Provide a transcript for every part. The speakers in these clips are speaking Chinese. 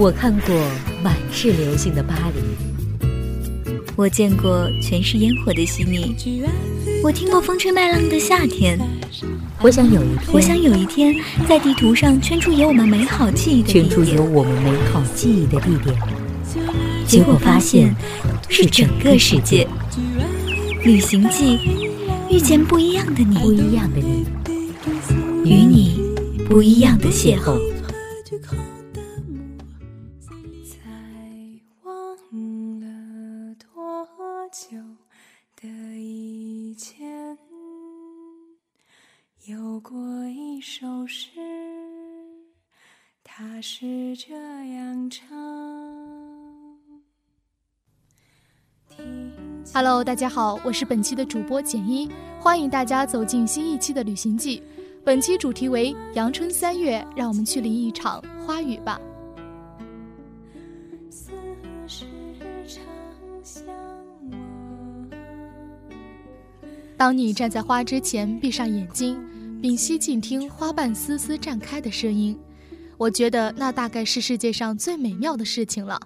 我看过满是流星的巴黎，我见过全是烟火的悉尼，我听过风吹麦浪的夏天。我想有一天，我想有一天，在地图上圈出有我们美好记忆的圈出有我们美好记忆的地点，结果发现是整个世界。旅行记，遇见不一样的你，不一样的你，与你不一样的邂逅。久的以前有过一首诗，它是这样唱。Hello，大家好，我是本期的主播简一，欢迎大家走进新一期的旅行记。本期主题为阳春三月，让我们去淋一场花雨吧。当你站在花之前，闭上眼睛，屏息静听花瓣丝丝绽开的声音，我觉得那大概是世界上最美妙的事情了。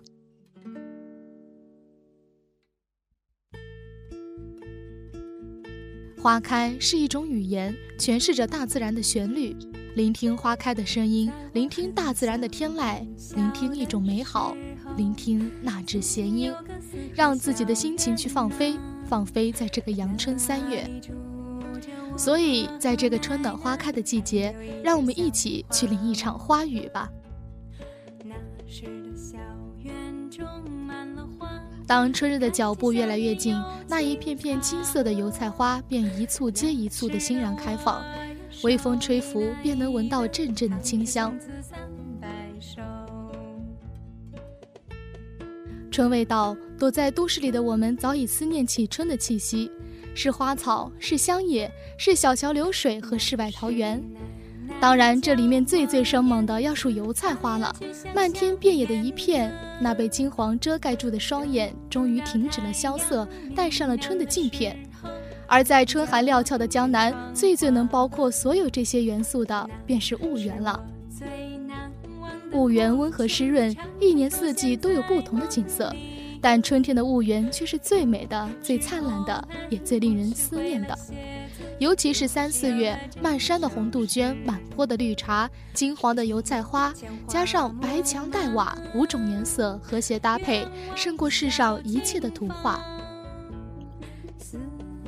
花开是一种语言，诠释着大自然的旋律。聆听花开的声音，聆听大自然的天籁，聆听一种美好，聆听那支弦音，让自己的心情去放飞，放飞在这个阳春三月。所以，在这个春暖花开的季节，让我们一起去淋一场花雨吧。当春日的脚步越来越近，那一片片金色的油菜花便一簇接一簇的欣然开放，微风吹拂，便能闻到阵阵的清香。春未到，躲在都市里的我们早已思念起春的气息，是花草，是乡野，是小桥流水和世外桃源。当然，这里面最最生猛的要数油菜花了，漫天遍野的一片，那被金黄遮盖住的双眼终于停止了萧瑟，戴上了春的镜片。而在春寒料峭的江南，最最能包括所有这些元素的，便是婺源了。婺源温和湿润，一年四季都有不同的景色，但春天的婺源却是最美的、最灿烂的，也最令人思念的。尤其是三四月，漫山的红杜鹃，满坡的绿茶，金黄的油菜花，加上白墙黛瓦，五种颜色和谐搭配，胜过世上一切的图画。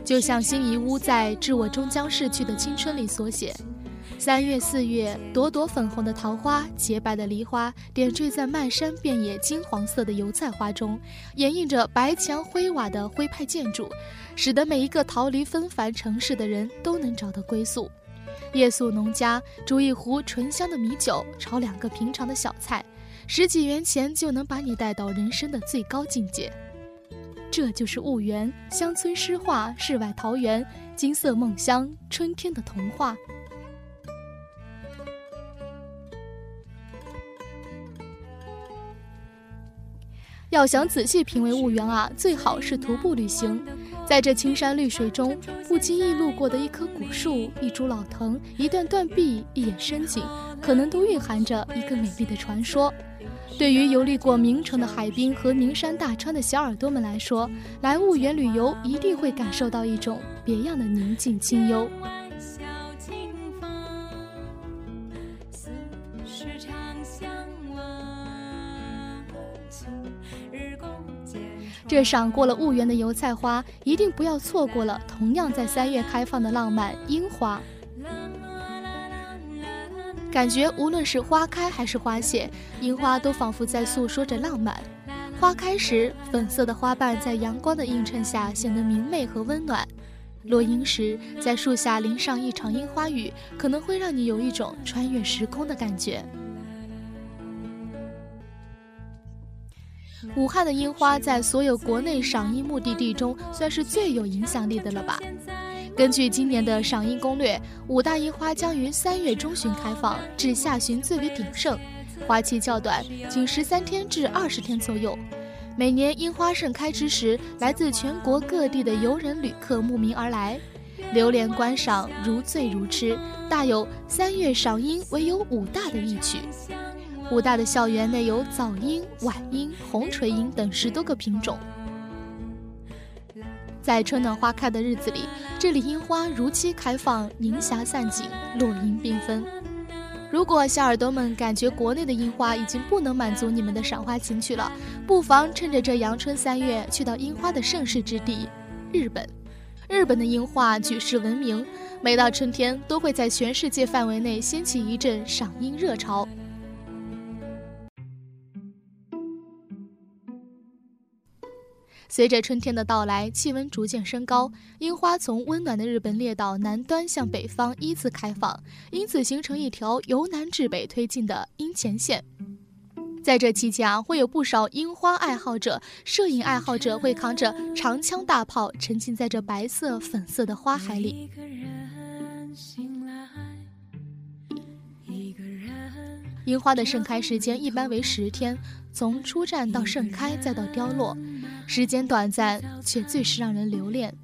就像辛夷坞在《致我终将逝去的青春》里所写：“三月四月，朵朵粉红的桃花，洁白的梨花，点缀在漫山遍野金黄色的油菜花中，掩映着白墙灰瓦的徽派建筑。”使得每一个逃离纷繁城市的人都能找到归宿。夜宿农家，煮一壶醇香的米酒，炒两个平常的小菜，十几元钱就能把你带到人生的最高境界。这就是婺源乡村诗画，世外桃源，金色梦乡，春天的童话。要想仔细品味婺源啊，最好是徒步旅行。在这青山绿水中，不经意路过的一棵古树、一株老藤、一段断壁、一眼深井，可能都蕴含着一个美丽的传说。对于游历过名城的海滨和名山大川的小耳朵们来说，来婺源旅游一定会感受到一种别样的宁静清幽。这赏过了婺源的油菜花，一定不要错过了同样在三月开放的浪漫樱花。感觉无论是花开还是花谢，樱花都仿佛在诉说着浪漫。花开时，粉色的花瓣在阳光的映衬下显得明媚和温暖；落樱时，在树下淋上一场樱花雨，可能会让你有一种穿越时空的感觉。武汉的樱花在所有国内赏樱目的地中算是最有影响力的了吧？根据今年的赏樱攻略，五大樱花将于三月中旬开放，至下旬最为鼎盛，花期较短，仅十三天至二十天左右。每年樱花盛开之时，来自全国各地的游人旅客慕名而来，流连观赏，如醉如痴，大有三月赏樱唯有武大的意趣。武大的校园内有早樱、晚樱、红垂樱等十多个品种。在春暖花开的日子里，这里樱花如期开放，凝霞散尽，落英缤纷。如果小耳朵们感觉国内的樱花已经不能满足你们的赏花情趣了，不妨趁着这阳春三月去到樱花的盛世之地——日本。日本的樱花举世闻名，每到春天都会在全世界范围内掀起一阵赏樱热潮。随着春天的到来，气温逐渐升高，樱花从温暖的日本列岛南端向北方依次开放，因此形成一条由南至北推进的樱前线。在这期间啊，会有不少樱花爱好者、摄影爱好者会扛着长枪大炮，沉浸在这白色、粉色的花海里。樱花的盛开时间一般为十天，从初绽到盛开再到凋落，时间短暂却最是让人留恋。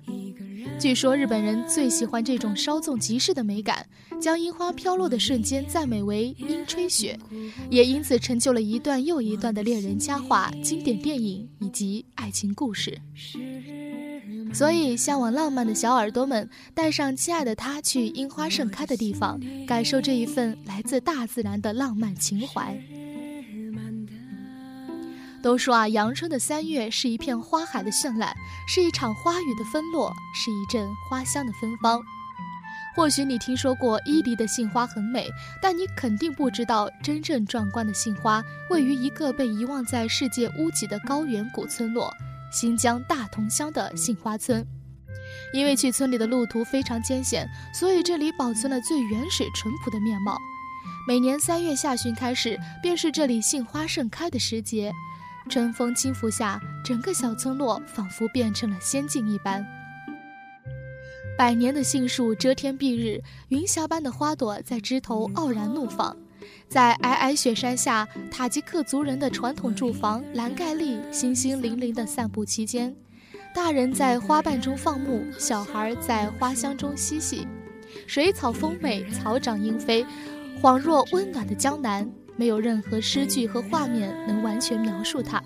据说日本人最喜欢这种稍纵即逝的美感，将樱花飘落的瞬间赞美为“樱吹雪”，也因此成就了一段又一段的恋人佳话、经典电影以及爱情故事。所以，向往浪漫的小耳朵们，带上亲爱的他去樱花盛开的地方，感受这一份来自大自然的浪漫情怀。都说啊，阳春的三月是一片花海的绚烂，是一场花雨的纷落，是一阵花香的芬芳。或许你听说过伊犁的杏花很美，但你肯定不知道，真正壮观的杏花位于一个被遗忘在世界屋脊的高原古村落。新疆大同乡的杏花村，因为去村里的路途非常艰险，所以这里保存了最原始淳朴的面貌。每年三月下旬开始，便是这里杏花盛开的时节。春风轻拂下，整个小村落仿佛变成了仙境一般。百年的杏树遮天蔽日，云霞般的花朵在枝头傲然怒放。在皑皑雪山下，塔吉克族人的传统住房兰盖利星星粼粼地散布其间。大人在花瓣中放牧，小孩在花香中嬉戏。水草丰美，草长莺飞，恍若温暖的江南。没有任何诗句和画面能完全描述它。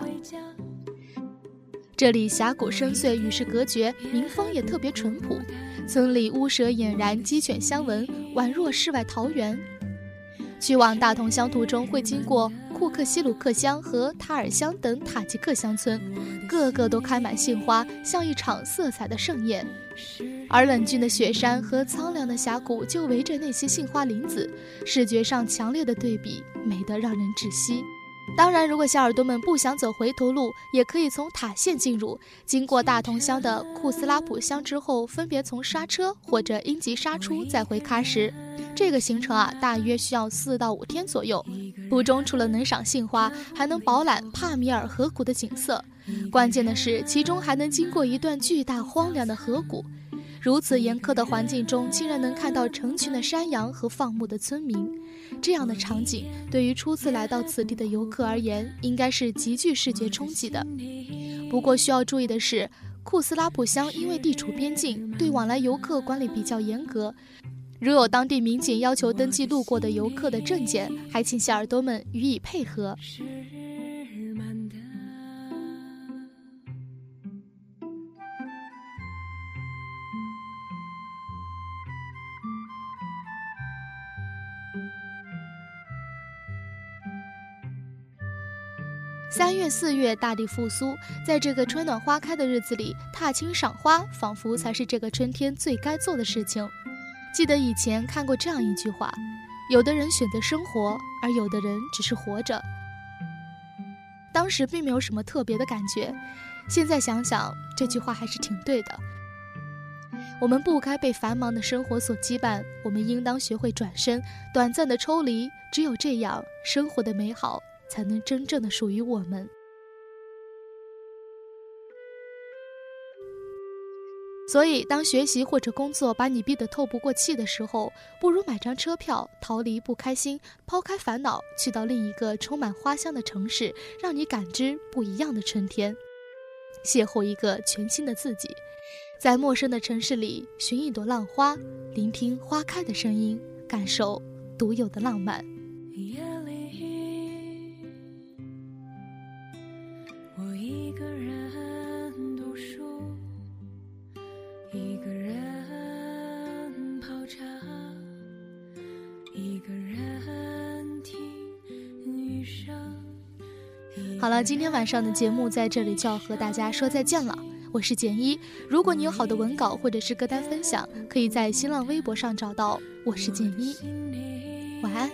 这里峡谷深邃，与世隔绝，民风也特别淳朴。村里屋舍俨然鸡犬相闻，宛若世外桃源。去往大同乡途中，会经过库克西鲁克乡和塔尔乡等塔吉克乡村，个个都开满杏花，像一场色彩的盛宴。而冷峻的雪山和苍凉的峡谷就围着那些杏花林子，视觉上强烈的对比，美得让人窒息。当然，如果小耳朵们不想走回头路，也可以从塔县进入，经过大同乡的库斯拉普乡之后，分别从刹车或者因急刹出，再回喀什。这个行程啊，大约需要四到五天左右。途中除了能赏杏花，还能饱览帕米尔河谷的景色。关键的是，其中还能经过一段巨大荒凉的河谷。如此严苛的环境中，竟然能看到成群的山羊和放牧的村民，这样的场景对于初次来到此地的游客而言，应该是极具视觉冲击的。不过需要注意的是，库斯拉普乡因为地处边境，对往来游客管理比较严格。如有当地民警要求登记路过的游客的证件，还请小耳朵们予以配合。三月、四月，大地复苏，在这个春暖花开的日子里，踏青赏花，仿佛才是这个春天最该做的事情。记得以前看过这样一句话：有的人选择生活，而有的人只是活着。当时并没有什么特别的感觉，现在想想，这句话还是挺对的。我们不该被繁忙的生活所羁绊，我们应当学会转身，短暂的抽离。只有这样，生活的美好。才能真正的属于我们。所以，当学习或者工作把你逼得透不过气的时候，不如买张车票，逃离不开心，抛开烦恼，去到另一个充满花香的城市，让你感知不一样的春天，邂逅一个全新的自己，在陌生的城市里寻一朵浪花聆听花开的声音感受独有的浪漫。夜里我一个人读书一个人泡茶一个人听雨声。好了今天晚上的节目在这里就要和大家说再见了。我是简一，如果你有好的文稿或者是歌单分享，可以在新浪微博上找到。我是简一，晚安。